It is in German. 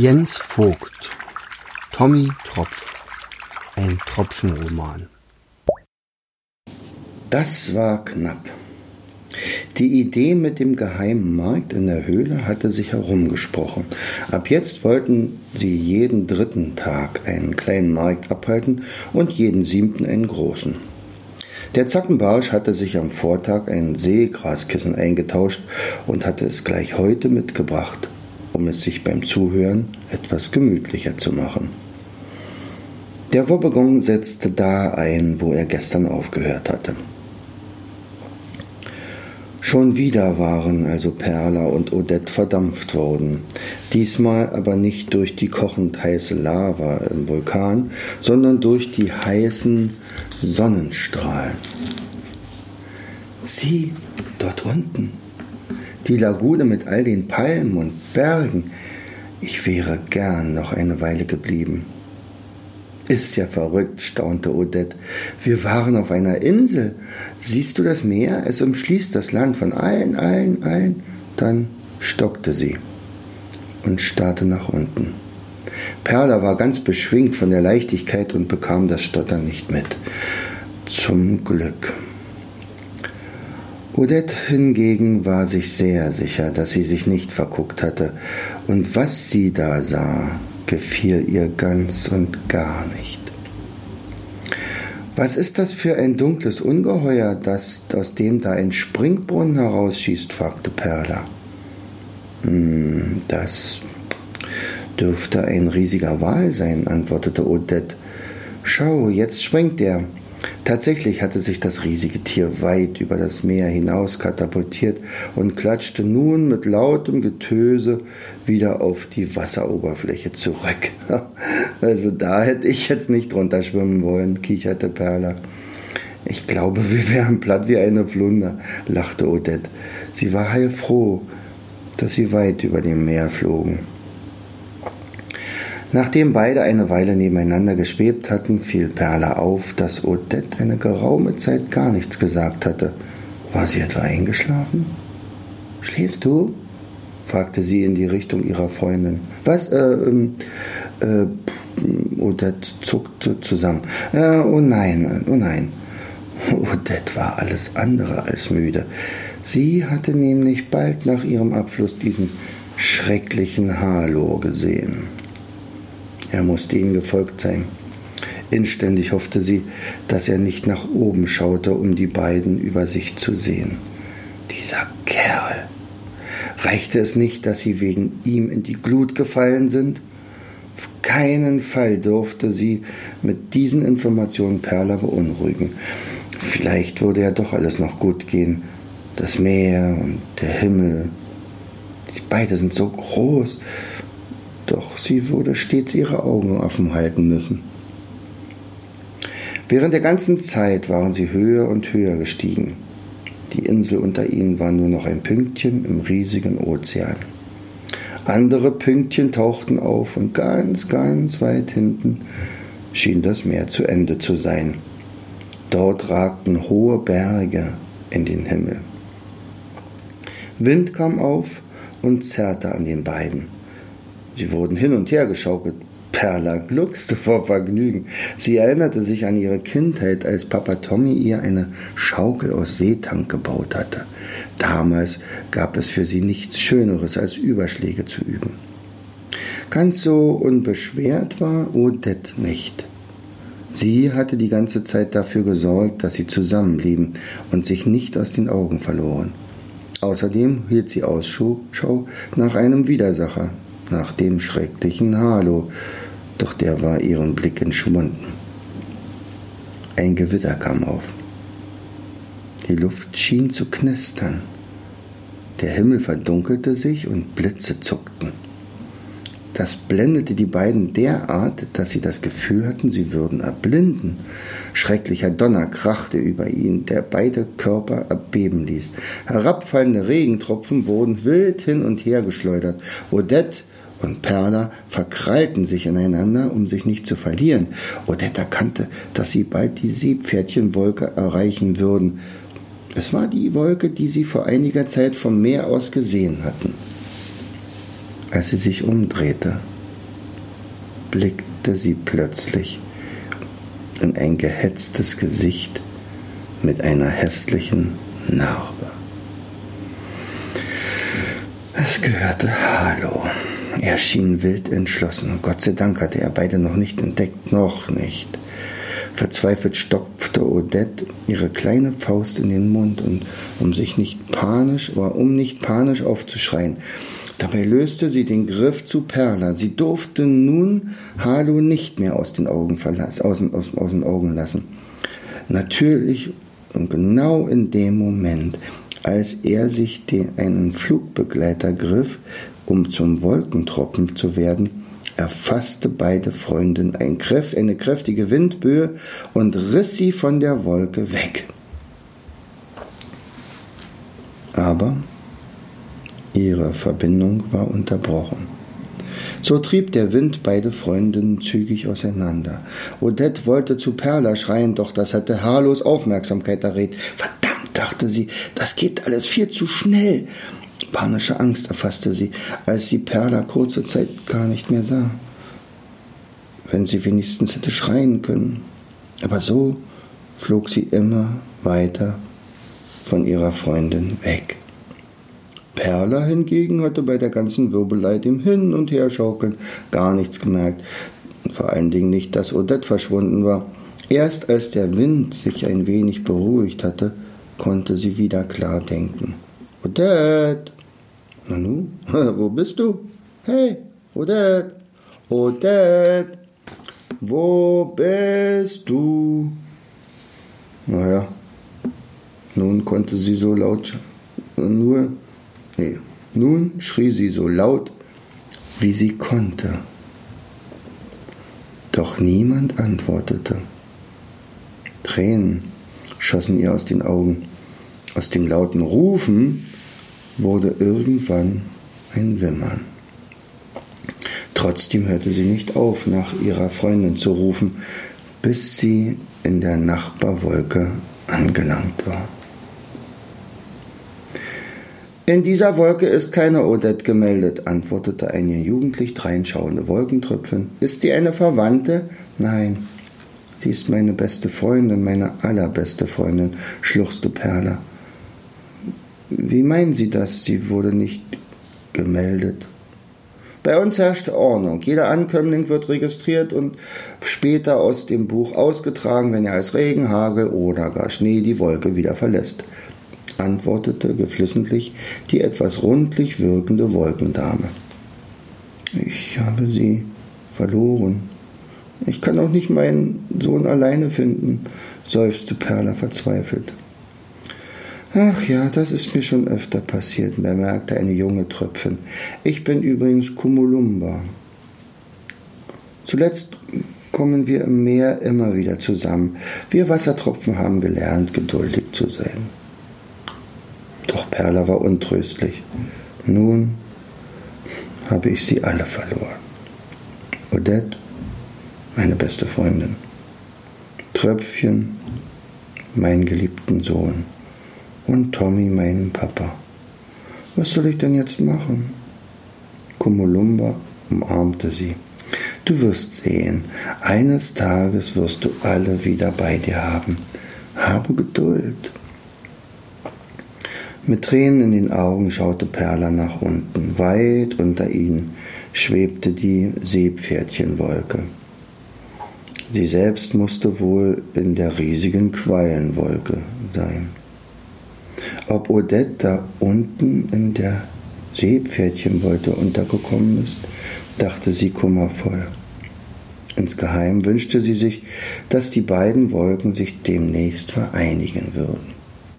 Jens Vogt Tommy Tropf Ein Tropfenroman Das war knapp. Die Idee mit dem geheimen Markt in der Höhle hatte sich herumgesprochen. Ab jetzt wollten sie jeden dritten Tag einen kleinen Markt abhalten und jeden siebten einen großen. Der Zackenbarsch hatte sich am Vortag ein Seegraskissen eingetauscht und hatte es gleich heute mitgebracht, um es sich beim Zuhören etwas gemütlicher zu machen. Der Wobbegong setzte da ein, wo er gestern aufgehört hatte. Schon wieder waren also Perla und Odette verdampft worden. Diesmal aber nicht durch die kochend heiße Lava im Vulkan, sondern durch die heißen Sonnenstrahlen. Sieh, dort unten. Die Lagune mit all den Palmen und Bergen. Ich wäre gern noch eine Weile geblieben. Ist ja verrückt, staunte Odette. Wir waren auf einer Insel. Siehst du das Meer? Es umschließt das Land von allen, allen, allen. Dann stockte sie und starrte nach unten. Perla war ganz beschwingt von der Leichtigkeit und bekam das Stottern nicht mit. Zum Glück. Odette hingegen war sich sehr sicher, dass sie sich nicht verguckt hatte, und was sie da sah, gefiel ihr ganz und gar nicht. Was ist das für ein dunkles Ungeheuer, das aus dem da ein Springbrunnen herausschießt? fragte Perla. Hm, das dürfte ein riesiger Wal sein, antwortete Odette. Schau, jetzt springt er. Tatsächlich hatte sich das riesige Tier weit über das Meer hinaus katapultiert und klatschte nun mit lautem Getöse wieder auf die Wasseroberfläche zurück. Also da hätte ich jetzt nicht runterschwimmen wollen, kicherte Perla. Ich glaube, wir wären platt wie eine Flunder, lachte Odette. Sie war heilfroh, dass sie weit über dem Meer flogen. Nachdem beide eine Weile nebeneinander geschwebt hatten, fiel Perla auf, dass Odette eine geraume Zeit gar nichts gesagt hatte. War sie etwa eingeschlafen? Schläfst du? fragte sie in die Richtung ihrer Freundin. Was? Äh, ähm, äh, Odette zuckte zusammen. Äh, oh nein, oh nein. Odette war alles andere als müde. Sie hatte nämlich bald nach ihrem Abfluss diesen schrecklichen Halo gesehen. Er musste ihnen gefolgt sein. Inständig hoffte sie, dass er nicht nach oben schaute, um die beiden über sich zu sehen. Dieser Kerl. Reichte es nicht, dass sie wegen ihm in die Glut gefallen sind? Auf keinen Fall durfte sie mit diesen Informationen Perla beunruhigen. Vielleicht würde ja doch alles noch gut gehen. Das Meer und der Himmel. Sie beide sind so groß doch sie würde stets ihre Augen offen halten müssen. Während der ganzen Zeit waren sie höher und höher gestiegen. Die Insel unter ihnen war nur noch ein Pünktchen im riesigen Ozean. Andere Pünktchen tauchten auf und ganz, ganz weit hinten schien das Meer zu Ende zu sein. Dort ragten hohe Berge in den Himmel. Wind kam auf und zerrte an den beiden. Sie wurden hin und her geschaukelt. Perla gluckste vor Vergnügen. Sie erinnerte sich an ihre Kindheit, als Papa Tommy ihr eine Schaukel aus Seetank gebaut hatte. Damals gab es für sie nichts Schöneres, als Überschläge zu üben. Ganz so unbeschwert war Odette nicht. Sie hatte die ganze Zeit dafür gesorgt, dass sie zusammenblieben und sich nicht aus den Augen verloren. Außerdem hielt sie Ausschau nach einem Widersacher, nach dem schrecklichen Halo, doch der war ihrem Blick entschwunden. Ein Gewitter kam auf. Die Luft schien zu knistern. Der Himmel verdunkelte sich und Blitze zuckten. Das blendete die beiden derart, dass sie das Gefühl hatten, sie würden erblinden. Schrecklicher Donner krachte über ihn, der beide Körper erbeben ließ. Herabfallende Regentropfen wurden wild hin und her geschleudert. Odette und Perla verkrallten sich ineinander, um sich nicht zu verlieren. Odette erkannte, dass sie bald die Seepferdchenwolke erreichen würden. Es war die Wolke, die sie vor einiger Zeit vom Meer aus gesehen hatten. Als sie sich umdrehte, blickte sie plötzlich in ein gehetztes Gesicht mit einer hässlichen Narbe. Es gehörte Harlow. Er schien wild entschlossen. Gott sei Dank hatte er beide noch nicht entdeckt, noch nicht. Verzweifelt stopfte Odette ihre kleine Faust in den Mund, und, um sich nicht panisch oder um nicht panisch aufzuschreien. Dabei löste sie den Griff zu Perla. Sie durfte nun Harlow nicht mehr aus den Augen verlassen, aus, aus, aus den Augen lassen. Natürlich und genau in dem Moment, als er sich den, einen Flugbegleiter griff, um zum Wolkentropfen zu werden, erfasste beide Freundinnen ein Kräft, eine kräftige Windböe und riss sie von der Wolke weg. Aber ihre Verbindung war unterbrochen. So trieb der Wind beide Freundinnen zügig auseinander. Odette wollte zu Perla schreien, doch das hatte Harlos Aufmerksamkeit erregt. Verdammt, dachte sie, das geht alles viel zu schnell. Panische Angst erfasste sie, als sie Perla kurze Zeit gar nicht mehr sah. Wenn sie wenigstens hätte schreien können. Aber so flog sie immer weiter von ihrer Freundin weg. Perla hingegen hatte bei der ganzen Wirbelei dem Hin- und Herschaukeln gar nichts gemerkt. Vor allen Dingen nicht, dass Odette verschwunden war. Erst als der Wind sich ein wenig beruhigt hatte, konnte sie wieder klar denken. Odette! Nanu, wo bist du? Hey, Odette! Odette! Wo bist du? Naja, nun konnte sie so laut nur Nee. Nun schrie sie so laut, wie sie konnte. Doch niemand antwortete. Tränen schossen ihr aus den Augen. Aus dem lauten Rufen wurde irgendwann ein Wimmern. Trotzdem hörte sie nicht auf, nach ihrer Freundin zu rufen, bis sie in der Nachbarwolke angelangt war. In dieser Wolke ist keine Odette gemeldet, antwortete eine jugendlich dreinschauende Wolkentröpfin. Ist sie eine Verwandte? Nein. Sie ist meine beste Freundin, meine allerbeste Freundin, schluchzte Perla. Wie meinen Sie das? Sie wurde nicht gemeldet. Bei uns herrscht Ordnung. Jeder Ankömmling wird registriert und später aus dem Buch ausgetragen, wenn er als Regen, Hagel oder gar Schnee die Wolke wieder verlässt antwortete geflissentlich die etwas rundlich wirkende Wolkendame. Ich habe sie verloren. Ich kann auch nicht meinen Sohn alleine finden, seufzte Perla verzweifelt. Ach ja, das ist mir schon öfter passiert, bemerkte eine junge Tröpfin. Ich bin übrigens Kumulumba. Zuletzt kommen wir im Meer immer wieder zusammen. Wir Wassertropfen haben gelernt, geduldig zu sein. Doch Perla war untröstlich. Nun habe ich sie alle verloren. Odette, meine beste Freundin. Tröpfchen, meinen geliebten Sohn. Und Tommy, meinen Papa. Was soll ich denn jetzt machen? Kumulumba umarmte sie. Du wirst sehen, eines Tages wirst du alle wieder bei dir haben. Habe Geduld. Mit Tränen in den Augen schaute Perla nach unten. Weit unter ihnen schwebte die Seepferdchenwolke. Sie selbst musste wohl in der riesigen Quallenwolke sein. Ob Odette da unten in der Seepferdchenwolke untergekommen ist, dachte sie kummervoll. Insgeheim wünschte sie sich, dass die beiden Wolken sich demnächst vereinigen würden.